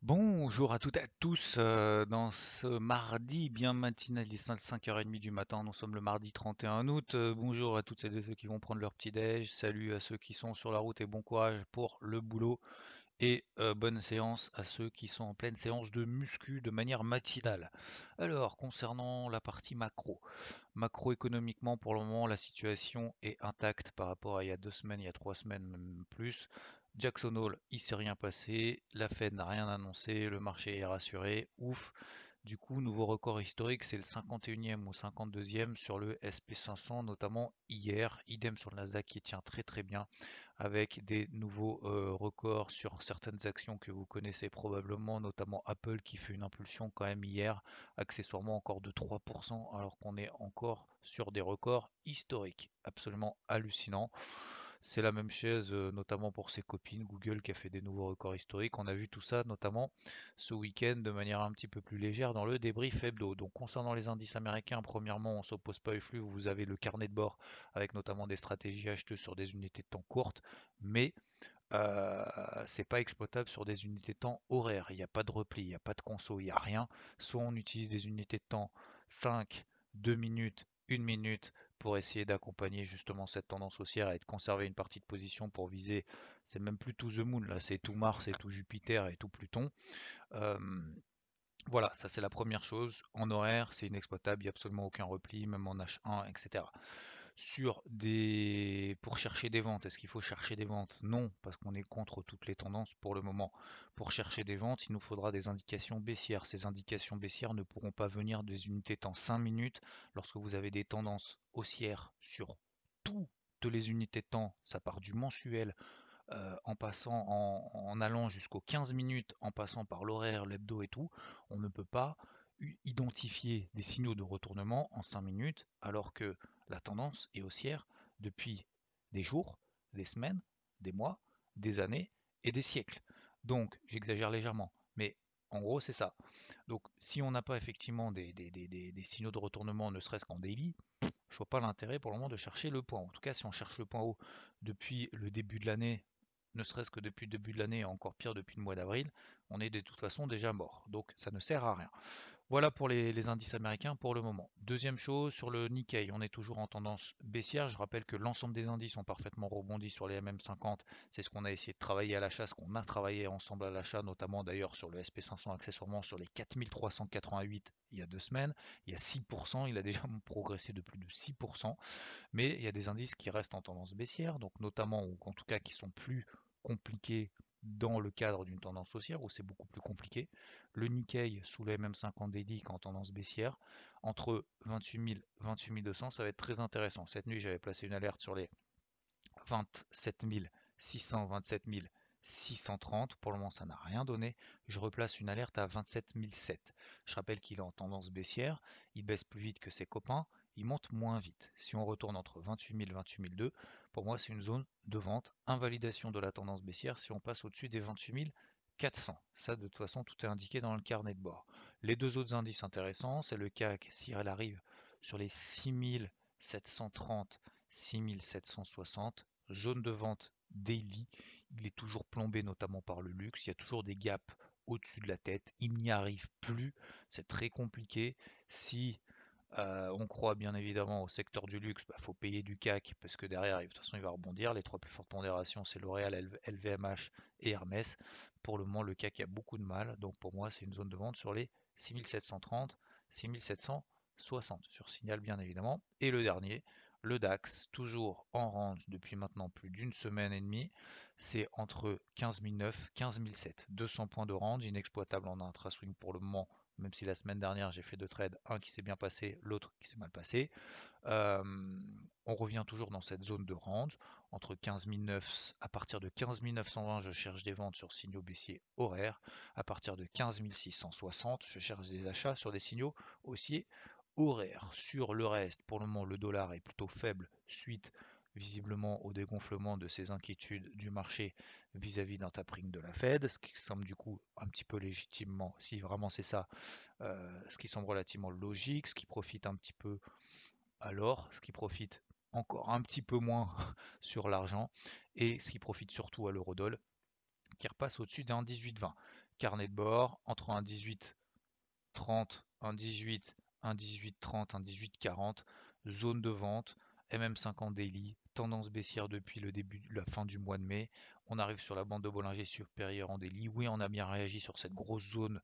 Bonjour à toutes et à tous. euh, dans ce mardi bien matinal, il est 5h30 du matin. Nous sommes le mardi 31 août. Euh, bonjour à toutes et ceux qui vont prendre leur petit déj. Salut à ceux qui sont sur la route et bon courage pour le boulot. Et bonne séance à ceux qui sont en pleine séance de muscu de manière matinale. Alors, concernant la partie macro, macroéconomiquement, pour le moment, la situation est intacte par rapport à il y a deux semaines, il y a trois semaines, même plus. Jackson Hole, il s'est rien passé, la Fed n'a rien annoncé, le marché est rassuré, ouf. Du coup, nouveau record historique, c'est le 51e ou 52e sur le SP500, notamment hier. Idem sur le Nasdaq qui tient très très bien avec des nouveaux euh, records sur certaines actions que vous connaissez probablement, notamment Apple qui fait une impulsion quand même hier, accessoirement encore de 3%, alors qu'on est encore sur des records historiques. Absolument hallucinant. C'est la même euh, notamment pour ses copines, Google qui a fait des nouveaux records historiques. On a vu tout ça, notamment ce week-end, de manière un petit peu plus légère dans le débrief hebdo. Donc, concernant les indices américains, premièrement, on s'oppose pas au flux. Vous avez le carnet de bord avec notamment des stratégies acheteuses sur des unités de temps courtes, mais euh, c'est pas exploitable sur des unités de temps horaires. Il n'y a pas de repli, il n'y a pas de conso, il n'y a rien. Soit on utilise des unités de temps 5, 2 minutes, 1 minute pour essayer d'accompagner justement cette tendance haussière et de conserver une partie de position pour viser, c'est même plus tout The Moon, là c'est tout Mars et tout Jupiter et tout Pluton. Voilà, ça c'est la première chose. En horaire, c'est inexploitable, il n'y a absolument aucun repli, même en H1, etc sur des pour chercher des ventes. Est-ce qu'il faut chercher des ventes? Non, parce qu'on est contre toutes les tendances pour le moment. Pour chercher des ventes, il nous faudra des indications baissières. Ces indications baissières ne pourront pas venir des unités temps 5 minutes lorsque vous avez des tendances haussières sur toutes les unités de temps. Ça part du mensuel euh, en passant en, en allant jusqu'aux 15 minutes, en passant par l'horaire, l'hebdo et tout. On ne peut pas identifier des signaux de retournement en 5 minutes alors que la tendance est haussière depuis des jours, des semaines, des mois, des années et des siècles. Donc, j'exagère légèrement, mais en gros, c'est ça. Donc, si on n'a pas effectivement des, signaux de retournement, ne serait-ce qu'en daily, je vois pas l'intérêt pour le moment de chercher le point. En tout cas, si on cherche le point haut depuis le début de l'année, ne serait-ce que depuis le début de l'année, et encore pire depuis le mois d'avril, on est de toute façon déjà mort. Donc, ça ne sert à rien. Voilà pour les, indices américains pour le moment. Deuxième chose, sur le Nikkei, on est toujours en tendance baissière. Je rappelle que l'ensemble des indices ont parfaitement rebondi sur les MM50. C'est ce qu'on a essayé de travailler à l'achat, ce qu'on a travaillé ensemble à l'achat, notamment d'ailleurs sur le SP500 accessoirement sur les 4388 il y a deux semaines. Il y a 6%, il a déjà progressé de plus de 6%. Mais il y a des indices qui restent en tendance baissière, donc notamment, ou en tout cas qui sont plus compliqués dans le cadre d'une tendance haussière où c'est beaucoup plus compliqué. Le Nikkei sous le MM50 Daily en tendance baissière, entre 28 000 28 200, ça va être très intéressant. Cette nuit, j'avais placé une alerte sur les 27 600, 27 630. Pour le moment, ça n'a rien donné. Je replace une alerte à 27 007. Je rappelle qu'il est en tendance baissière. Il baisse plus vite que ses copains. Il monte moins vite. Si on retourne entre 28 000 et 28 002, pour moi, c'est une zone de vente. Invalidation de la tendance baissière si on passe au-dessus des 28 400. Ça, de toute façon, tout est indiqué dans le carnet de bord. Les deux autres indices intéressants, c'est le CAC, si elle arrive sur les 6730, 6760, zone de vente daily. Il est toujours plombé notamment par le luxe. Il y a toujours des gaps au-dessus de la tête. Il n'y arrive plus. C'est très compliqué. Si euh, on croit bien évidemment au secteur du luxe, il bah, faut payer du CAC parce que derrière, de toute façon, il va rebondir. Les trois plus fortes pondérations, c'est L'Oréal, LVMH et Hermès. Pour le moment, le CAC a beaucoup de mal. Donc pour moi, c'est une zone de vente sur les 6730, 6760 sur signal bien évidemment. Et le dernier, le DAX, toujours en range depuis maintenant plus d'une semaine et demie. C'est entre 15 009 15 007. 200 points de range, inexploitable en intra-swing pour le moment même si la semaine dernière j'ai fait deux trades, un qui s'est bien passé, l'autre qui s'est mal passé. On revient toujours dans cette zone de range. Entre 15 à partir de 15 920 je cherche des ventes sur signaux baissiers horaires. À partir de 15 660 je cherche des achats sur des signaux haussiers horaires. Sur le reste pour le moment le dollar est plutôt faible suite visiblement au dégonflement de ces inquiétudes du marché vis-à-vis d'un tapering de la Fed, ce qui semble du coup un petit peu légitimement, si vraiment c'est ça, euh, ce qui semble relativement logique, ce qui profite un petit peu à l'or, ce qui profite encore un petit peu moins sur l'argent, et ce qui profite surtout à l'eurodoll, qui repasse au-dessus d'un 18,20. Carnet de bord entre un 18,30, un 18, un 18,30, un 18,40, zone de vente, MM50 daily, tendance baissière depuis le début, la fin du mois de mai. On arrive sur la bande de Bollinger supérieure en daily. Oui, on a bien réagi sur cette grosse zone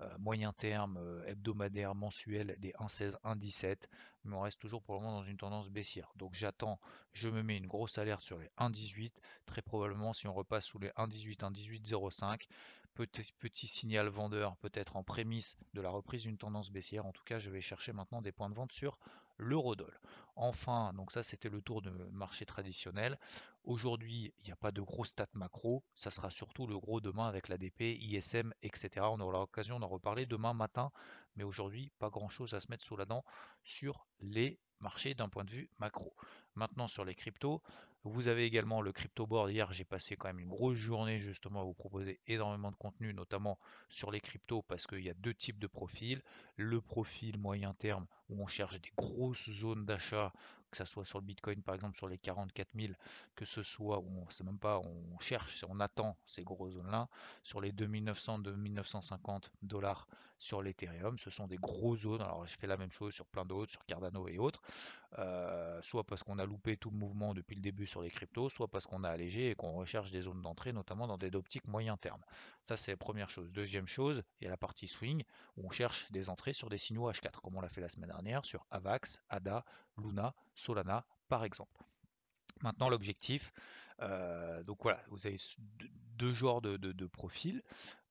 euh, moyen terme, euh, hebdomadaire, mensuel des 1,16, 1,17, mais on reste toujours pour le moment dans une tendance baissière. Donc j'attends, je me mets une grosse alerte sur les 1,18. Très probablement, si on repasse sous les 1,18, 1,18,05, petit, petit signal vendeur peut-être en prémisse de la reprise d'une tendance baissière. En tout cas, je vais chercher maintenant des points de vente sur l'eurodoll. Enfin, donc ça c'était le tour de marché traditionnel. Aujourd'hui, il n'y a pas de gros stats macro, ça sera surtout le gros demain avec l'ADP, ISM, etc. On aura l'occasion d'en reparler demain matin, mais aujourd'hui, pas grand chose à se mettre sous la dent sur les marchés d'un point de vue macro. Maintenant sur les cryptos, vous avez également le crypto board. Hier, j'ai passé quand même une grosse journée justement à vous proposer énormément de contenu, notamment sur les cryptos, parce qu'il y a deux types de profils. Le profil moyen terme où on cherche des grosses zones d'achat, que ce soit sur le Bitcoin par exemple sur les 44 000, que ce soit, on ne sait même pas, on cherche, on attend ces grosses zones-là, sur les 2900, 2950 dollars sur l'Ethereum, ce sont des grosses zones. Alors je fais la même chose sur plein d'autres, sur Cardano et autres. Euh, soit parce qu'on a loupé tout le mouvement depuis le début sur les cryptos, soit parce qu'on a allégé et qu'on recherche des zones d'entrée, notamment dans des optiques moyen terme. Ça, c'est première chose. Deuxième chose, il y a la partie swing, où on cherche des entrées sur des signaux H4, comme on l'a fait la semaine dernière sur AVAX, ADA, Luna, Solana, par exemple. Maintenant, l'objectif, euh, donc voilà, vous avez deux genres de, profils.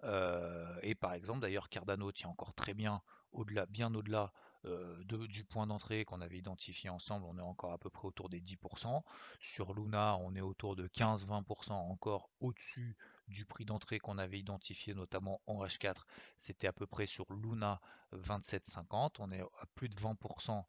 Euh, et par exemple, d'ailleurs, Cardano tient encore très bien, au-delà, bien au-delà euh, du point d'entrée qu'on avait identifié ensemble, on est encore à peu près autour des 10%. Sur Luna, on est autour de 15-20% encore au-dessus du prix d'entrée qu'on avait identifié notamment en H4. C'était à peu près sur Luna 27,50. On est à plus de 20%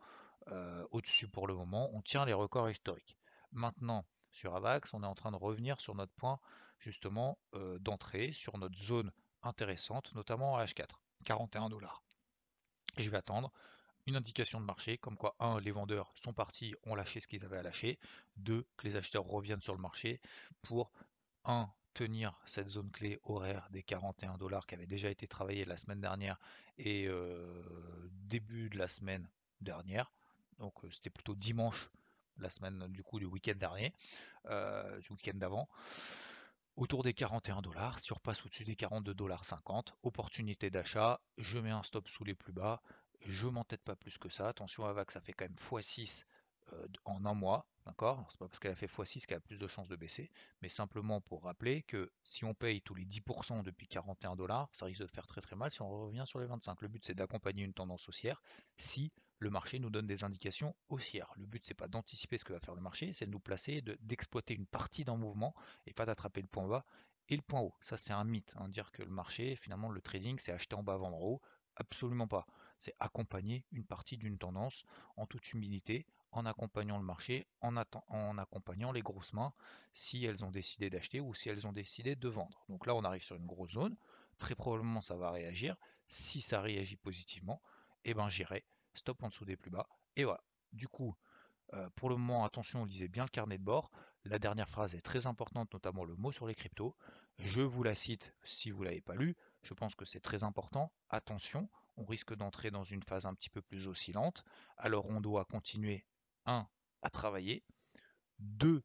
euh, au-dessus pour le moment. On tient les records historiques. Maintenant, sur AVAX, on est en train de revenir sur notre point justement euh, d'entrée, sur notre zone intéressante, notamment en H4, 41 dollars. Je vais attendre une indication de marché, comme quoi, un, les vendeurs sont partis, ont lâché ce qu'ils avaient à lâcher, deux, que les acheteurs reviennent sur le marché pour, un, tenir cette zone clé horaire des 41 dollars qui avait déjà été travaillée la semaine dernière et euh, début de la semaine dernière. Donc euh, c'était plutôt dimanche, la semaine du coup du week-end dernier, euh, du week-end d'avant. Autour des 41 dollars, si on repasse au-dessus des 42 dollars 50, opportunité d'achat, je mets un stop sous les plus bas, je m'entête pas plus que ça. Attention à VAC, ça fait quand même x6 euh, en un mois, C'est pas parce qu'elle a fait x6 qu'elle a plus de chances de baisser, mais simplement pour rappeler que si on paye tous les 10% depuis 41 dollars, ça risque de faire très très mal si on revient sur les 25. Le but c'est d'accompagner une tendance haussière si le marché nous donne des indications haussières. Le but c'est pas d'anticiper ce que va faire le marché, c'est de nous placer, d'exploiter une partie d'un mouvement et pas d'attraper le point bas et le point haut. Ça c'est un mythe, hein, dire que le marché, finalement le trading c'est acheter en bas, vendre en haut, absolument pas c'est accompagner une partie d'une tendance en toute humilité, en accompagnant le marché, en, en, accompagnant les grosses mains si elles ont décidé d'acheter ou si elles ont décidé de vendre. Donc là, on arrive sur une grosse zone. Très probablement, ça va réagir. Si ça réagit positivement, eh ben j'irai stop en dessous des plus bas. Et voilà. Du coup, euh, pour le moment, attention, lisez bien le carnet de bord. La dernière phrase est très importante, notamment le mot sur les cryptos. Je vous la cite si vous ne l'avez pas lu. Je pense que c'est très important. Attention, on risque d'entrer dans une phase un petit peu plus oscillante. Alors on doit continuer, un, à travailler, deux,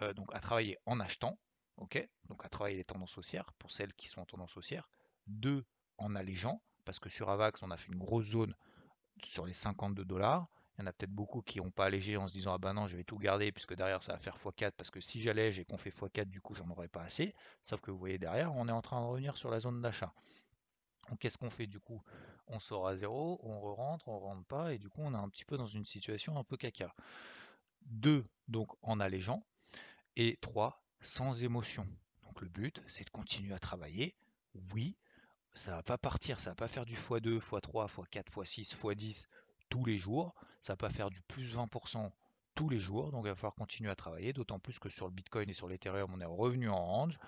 euh, donc à travailler en achetant, ok, donc à travailler les tendances haussières pour celles qui sont en tendance haussière, deux, en allégeant, parce que sur Avax, on a fait une grosse zone sur les 52 dollars. Il y en a peut-être beaucoup qui n'ont pas allégé en se disant ah ben non je vais tout garder puisque derrière ça va faire x4 parce que si j'allège et qu'on fait x4 du coup j'en aurais pas assez. Sauf que vous voyez derrière on est en train de revenir sur la zone d'achat. Qu'est-ce qu'on fait? Du coup On sort à zéro, on re-rentre, on rentre pas, et du coup on est un petit peu dans une situation un peu caca. Deux, donc en allégeant, et trois, sans émotion. Donc le but, c'est de continuer à travailler. Oui, ça va pas partir, ça va pas faire du x2, x3, x4, x6, x10 tous les jours, ça va pas faire du plus 20% tous les jours, donc il va falloir continuer à travailler, d'autant plus que sur le Bitcoin et sur l'Ethereum, on est revenu en range,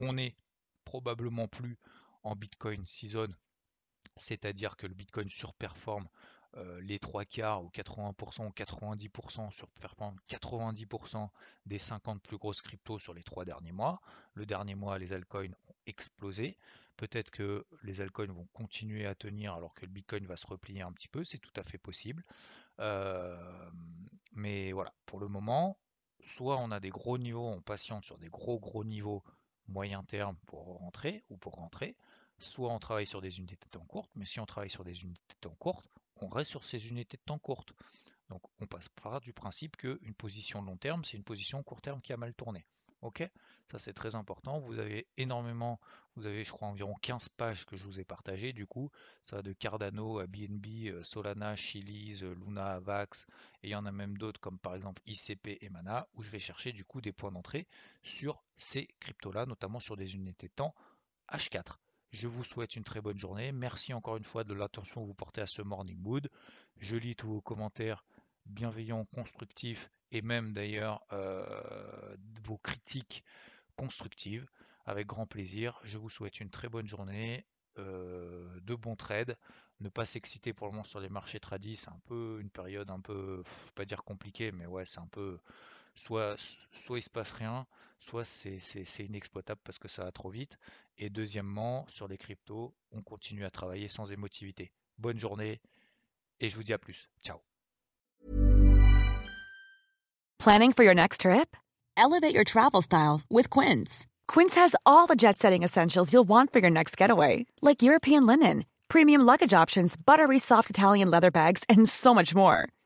on est probablement plus en Bitcoin season, c'est-à-dire que le Bitcoin surperforme euh, les trois quarts ou 80% ou 90% sur faire prendre 90% des 50 plus grosses cryptos sur les trois derniers mois. Le dernier mois, les altcoins ont explosé. Peut-être que les altcoins vont continuer à tenir alors que le Bitcoin va se replier un petit peu, c'est tout à fait possible. Euh, mais voilà, pour le moment, soit on a des gros niveaux, on patiente sur des gros gros niveaux moyen terme pour rentrer ou pour rentrer, soit on travaille sur des unités de temps courtes, mais si on travaille sur des unités de temps courtes, on reste sur ces unités de temps courtes. Donc on passe par du principe qu'une position long terme, c'est une position court terme qui a mal tourné. Ok? Ça c'est très important. Vous avez énormément, vous avez je crois environ 15 pages que je vous ai partagées. Du coup, ça va de Cardano à BNB, euh, Solana, Chiliz, euh, Luna, Vax, et il y en a même d'autres comme par exemple ICP et Mana, où je vais chercher du coup des points d'entrée sur ces cryptos-là, notamment sur des unités de temps H4. Je vous souhaite une très bonne journée. Merci encore une fois de l'attention que vous portez à ce Morning Mood. Je lis tous vos commentaires bienveillants, constructifs et même d'ailleurs euh, vos critiques constructives avec grand plaisir. Je vous souhaite une très bonne journée, euh, de bons trades. Ne pas s'exciter pour le moment sur les marchés tradis, c'est un peu une période un peu, pas dire compliquée, mais ouais, c'est un peu soit, soit il se passe rien, soit c'est inexploitable parce que ça va trop vite. Et deuxièmement, sur les cryptos, on continue à travailler sans émotivité. Bonne journée et je vous dis à plus. Ciao. Planning for your next trip? Elevate your travel style with Quince. Quince has all the jet setting essentials you'll want for your next getaway, like European linen, premium luggage options, buttery soft Italian leather bags, and so much more.